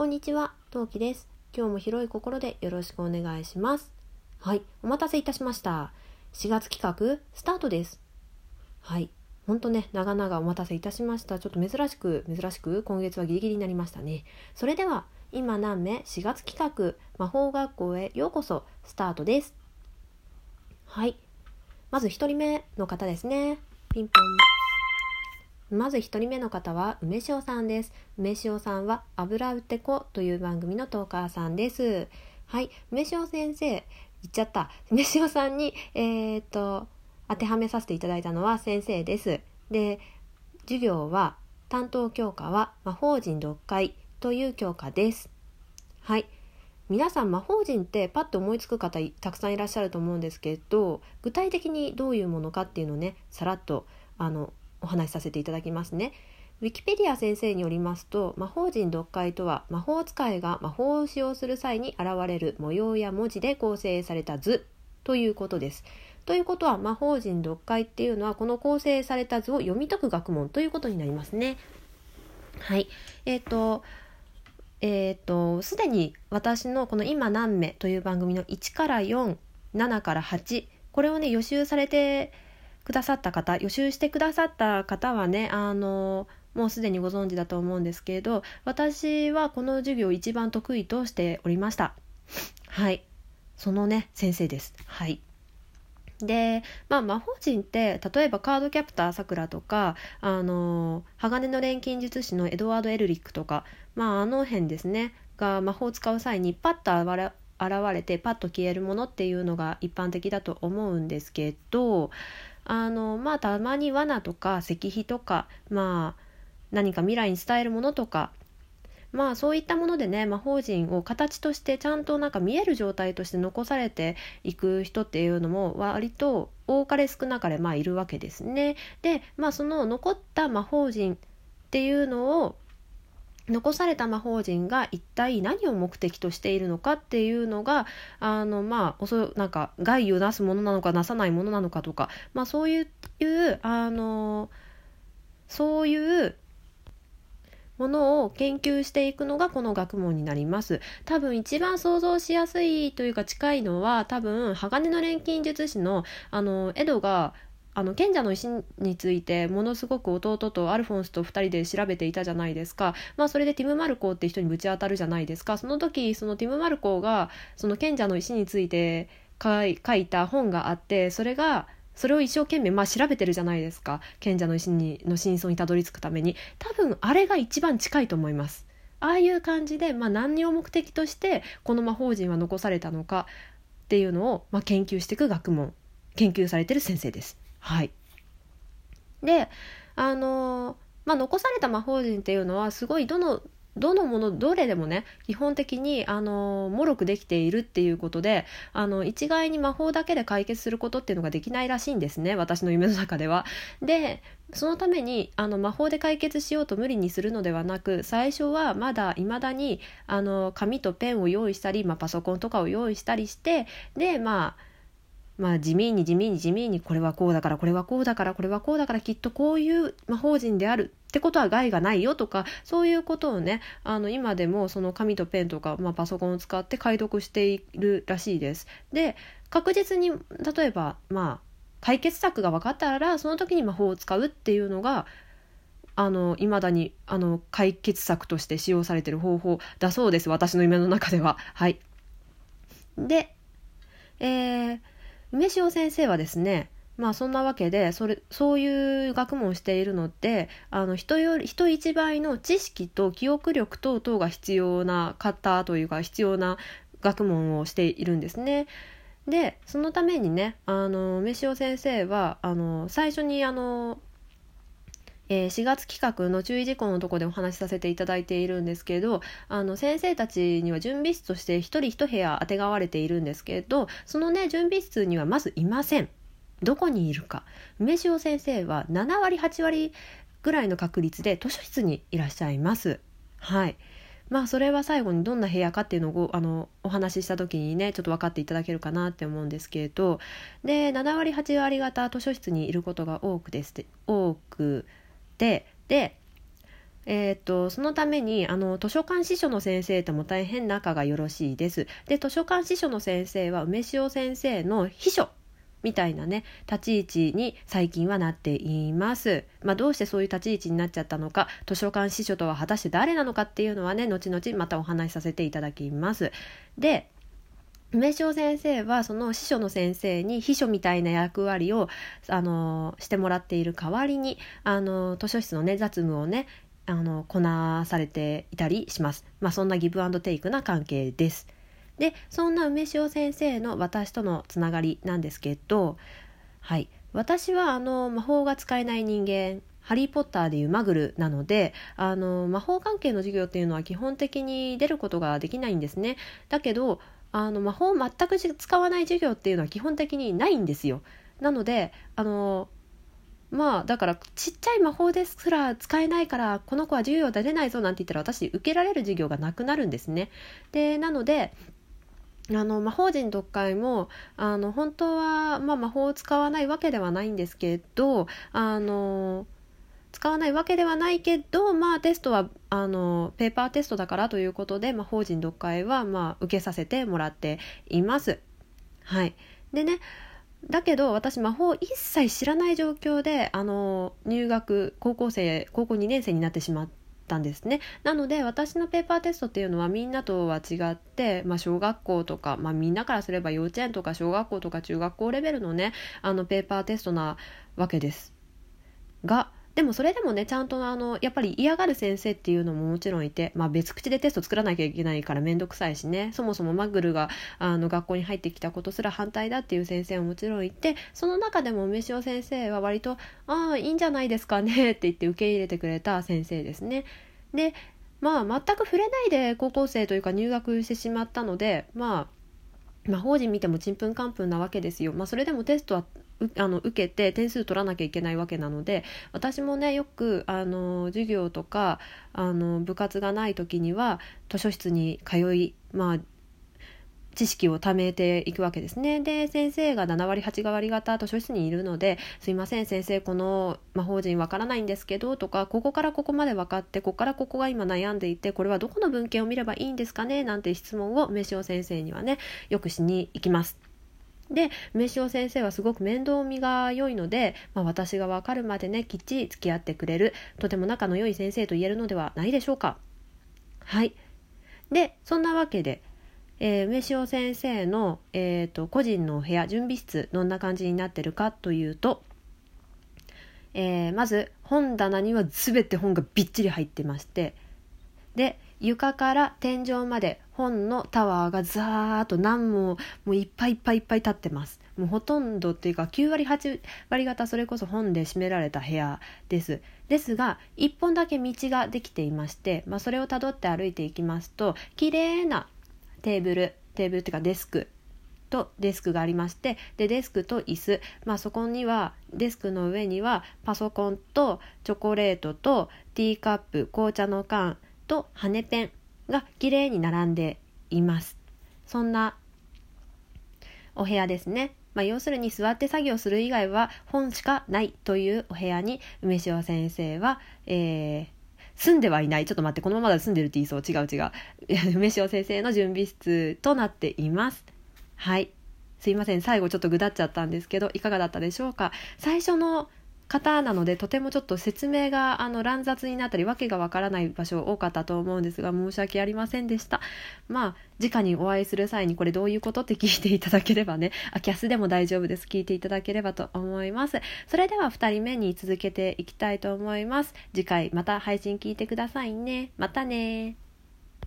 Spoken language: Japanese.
こんにちは、トウキです。今日も広い心でよろしくお願いします。はい、お待たせいたしました。4月企画、スタートです。はい、ほんとね、長々お待たせいたしました。ちょっと珍しく、珍しく、今月はギリギリになりましたね。それでは、今何目4月企画、魔法学校へようこそ、スタートです。はい、まず1人目の方ですね。ピンポン。まず1人目の方は梅塩さんです。梅塩さんは油うてこという番組のトーカーさんです。はい、梅塩先生、言っちゃった。梅塩さんに、えー、っと、当てはめさせていただいたのは先生です。で、授業は、担当教科は魔法陣読解という教科です。はい。皆さん魔法陣ってパッと思いつく方たくさんいらっしゃると思うんですけど具体的にどういうものかっていうのをねさらっとあのお話しさせていただきますね。ウィキペディア先生によりますと魔法陣読解とは魔法使いが魔法を使用する際に現れる模様や文字で構成された図ということです。ということは魔法陣読解っていうのはこの構成された図を読み解く学問ということになりますね。はい。えっ、ー、とえっ、ー、とすでに私のこの「今何目」という番組の1から47から8これをね予習されてくださった方予習してくださった方はねあのもうすでにご存知だと思うんですけれど私はこの授業一番得意としておりました。はい。そのね先生です。はい。で、まあ、魔法陣って例えばカードキャプターさくらとかあの鋼の錬金術師のエドワード・エルリックとか、まあ、あの辺ですねが魔法を使う際にパッと現れてパッと消えるものっていうのが一般的だと思うんですけどあのまあたまに罠とか石碑とかまあ何か未来に伝えるものとかまあそういったものでね魔法陣を形としてちゃんとなんか見える状態として残されていく人っていうのも割と多かれ少なかれまあいるわけですね。でまあその残った魔法陣っていうのを残された魔法陣が一体何を目的としているのかっていうのがあのまあおそなんか害をなすものなのかなさないものなのかとか、まあ、そういうあのそういうものを研究していくのがこの学問になります。多分一番想像しやすいというか近いのは多分鋼の錬金術師のあのエドがあの賢者の石についてものすごく弟とアルフォンスと2人で調べていたじゃないですか、まあ、それでティム・マルコーって人にぶち当たるじゃないですか。その時そのティム・マルコーがその賢者の石について書いた本があってそれがそれを一生懸命まあ調べてるじゃないですか。賢者の石にの真相にたどり着くために。多分あれが一番近いと思います。ああいう感じで、まあ、何を目的としてこの魔法陣は残されたのかっていうのを、まあ、研究していく学問研究されてる先生です。はい。で、あのまあ、残された魔法陣っていうのはすごいどのどのものどれでもね基本的にあのもろくできているっていうことであの一概に魔法だけで解決することっていうのができないらしいんですね私の夢の中では。でそのためにあの魔法で解決しようと無理にするのではなく最初はまだいまだにあの紙とペンを用意したり、まあ、パソコンとかを用意したりしてでまあまあ地味に地味に地味にこれはこうだからこれはこうだからこれはこうだからきっとこういう魔法陣であるってことは害がないよとかそういうことをねあの今でもその紙とペンとか、まあ、パソコンを使って解読しているらしいです。で確実に例えばまあ解決策が分かったらその時に魔法を使うっていうのがあの未だにあの解決策として使用されてる方法だそうです私の夢の中では。はい、で、えー梅塩先生はですねまあそんなわけでそれそういう学問をしているのであの人より人一倍の知識と記憶力等々が必要な方というか必要な学問をしているんですね。でそのためにねあの梅塩先生はあの最初にあのえー、4月企画の注意事項のとこでお話しさせていただいているんですけどあの先生たちには準備室として一人一部屋あてがわれているんですけどそのね準備室にはまずいません。どこにいるか。梅塩先生は7割8割ぐらいの確率で図書室にいらっしゃいます。はい。まあそれは最後にどんな部屋かっていうのをあのお話しした時にねちょっと分かっていただけるかなって思うんですけれどで7割8割方図書室にいることが多くです。多くででえーと、そのためにあの図書館司書の先生とも大変仲がよろしいです。で図書館司書の先生は梅塩先生の秘書みたいなね立ち位置に最近はなっています。まあ、どうしてそういう立ち位置になっちゃったのか図書館司書とは果たして誰なのかっていうのはね後々またお話しさせていただきます。で梅塩先生はその司書の先生に秘書みたいな役割をあのしてもらっている代わりにあの図書室のね雑務をねあのこなされていたりします。まあ、そんなギブアンドテイクな関係です。でそんな梅塩先生の私とのつながりなんですけど、はい、私はあの魔法が使えない人間ハリー・ポッターでいうマグルなのであの魔法関係の授業っていうのは基本的に出ることができないんですね。だけどあの魔法を全く使わない授業っていうのは基本的にないんですよ。なのであのまあだからちっちゃい魔法ですら使えないからこの子は授業出れないぞなんて言ったら私受けられる授業がなくなるんですね。でなのであの魔法陣読解もあの本当は、まあ、魔法を使わないわけではないんですけどあの使わないわけではないけど、まあ、テストはあのペーパーテストだからということで、まあ、法人読解は、まあ、受けさせてもらっています。はい、でねだけど私魔法一切知らない状況であの入学高校生高校2年生になってしまったんですね。なので私のペーパーテストっていうのはみんなとは違って、まあ、小学校とか、まあ、みんなからすれば幼稚園とか小学校とか中学校レベルのねあのペーパーテストなわけです。がでもそれでもねちゃんとあのやっぱり嫌がる先生っていうのももちろんいて、まあ、別口でテスト作らなきゃいけないから面倒くさいしねそもそもマグルがあの学校に入ってきたことすら反対だっていう先生ももちろんいてその中でも梅塩先生は割と「ああいいんじゃないですかね」って言って受け入れてくれた先生ですね。でまあ全く触れないで高校生というか入学してしまったのでまあ魔法陣見てもちんぷんかんぷんなわけですよ。まあ、それでもテストはあの受けて点数取らなきゃいけないわけなので私もねよくあの授業とかあの部活がない時には図書室に通いまあ知識を貯めていくわけですね。で先生が7割8割方図書室にいるので「すいません先生この魔法陣わからないんですけど」とか「ここからここまで分かってここからここが今悩んでいてこれはどこの文献を見ればいいんですかね?」なんて質問を梅塩先生にはねよくしに行きます。で梅塩先生はすごく面倒見が良いので、まあ、私が分かるまでねきっちり付き合ってくれるとても仲の良い先生と言えるのではないでしょうか。はいでそんなわけで、えー、梅塩先生の、えーと、個人のお部屋準備室どんな感じになってるかというと、えー、まず本棚には全て本がびっちり入ってましてで床から天井まで本のタワーがザーッと何ももういっぱいいっぱいいっぱい立ってます。もうほとんどっていうか9割8割方それこそ本で占められた部屋です。ですが1本だけ道ができていまして、まあ、それをたどって歩いていきますと綺麗なテーブルテーブルっていうかデスクとデスクがありましてでデスクと椅子、まあ、そこにはデスクの上にはパソコンとチョコレートとティーカップ紅茶の缶と羽ペン。が綺麗に並んでいます。そんなお部屋ですね、まあ、要するに座って作業する以外は本しかないというお部屋に梅塩先生は、えー、住んではいない。ちょっと待ってこのままだ住んでるって言いそう。違う違う。梅塩先生の準備室となっています。はい。すいません。最後ちょっとぐだっちゃったんですけどいかがだったでしょうか？最初の方なのでとてもちょっと説明があの乱雑になったりわけがわからない場所多かったと思うんですが申し訳ありませんでした。まあ直にお会いする際にこれどういうことって聞いていただければねあキャスでも大丈夫です。聞いていただければと思います。それでは2人目に続けていきたいと思います。次回また配信聞いてくださいね。またね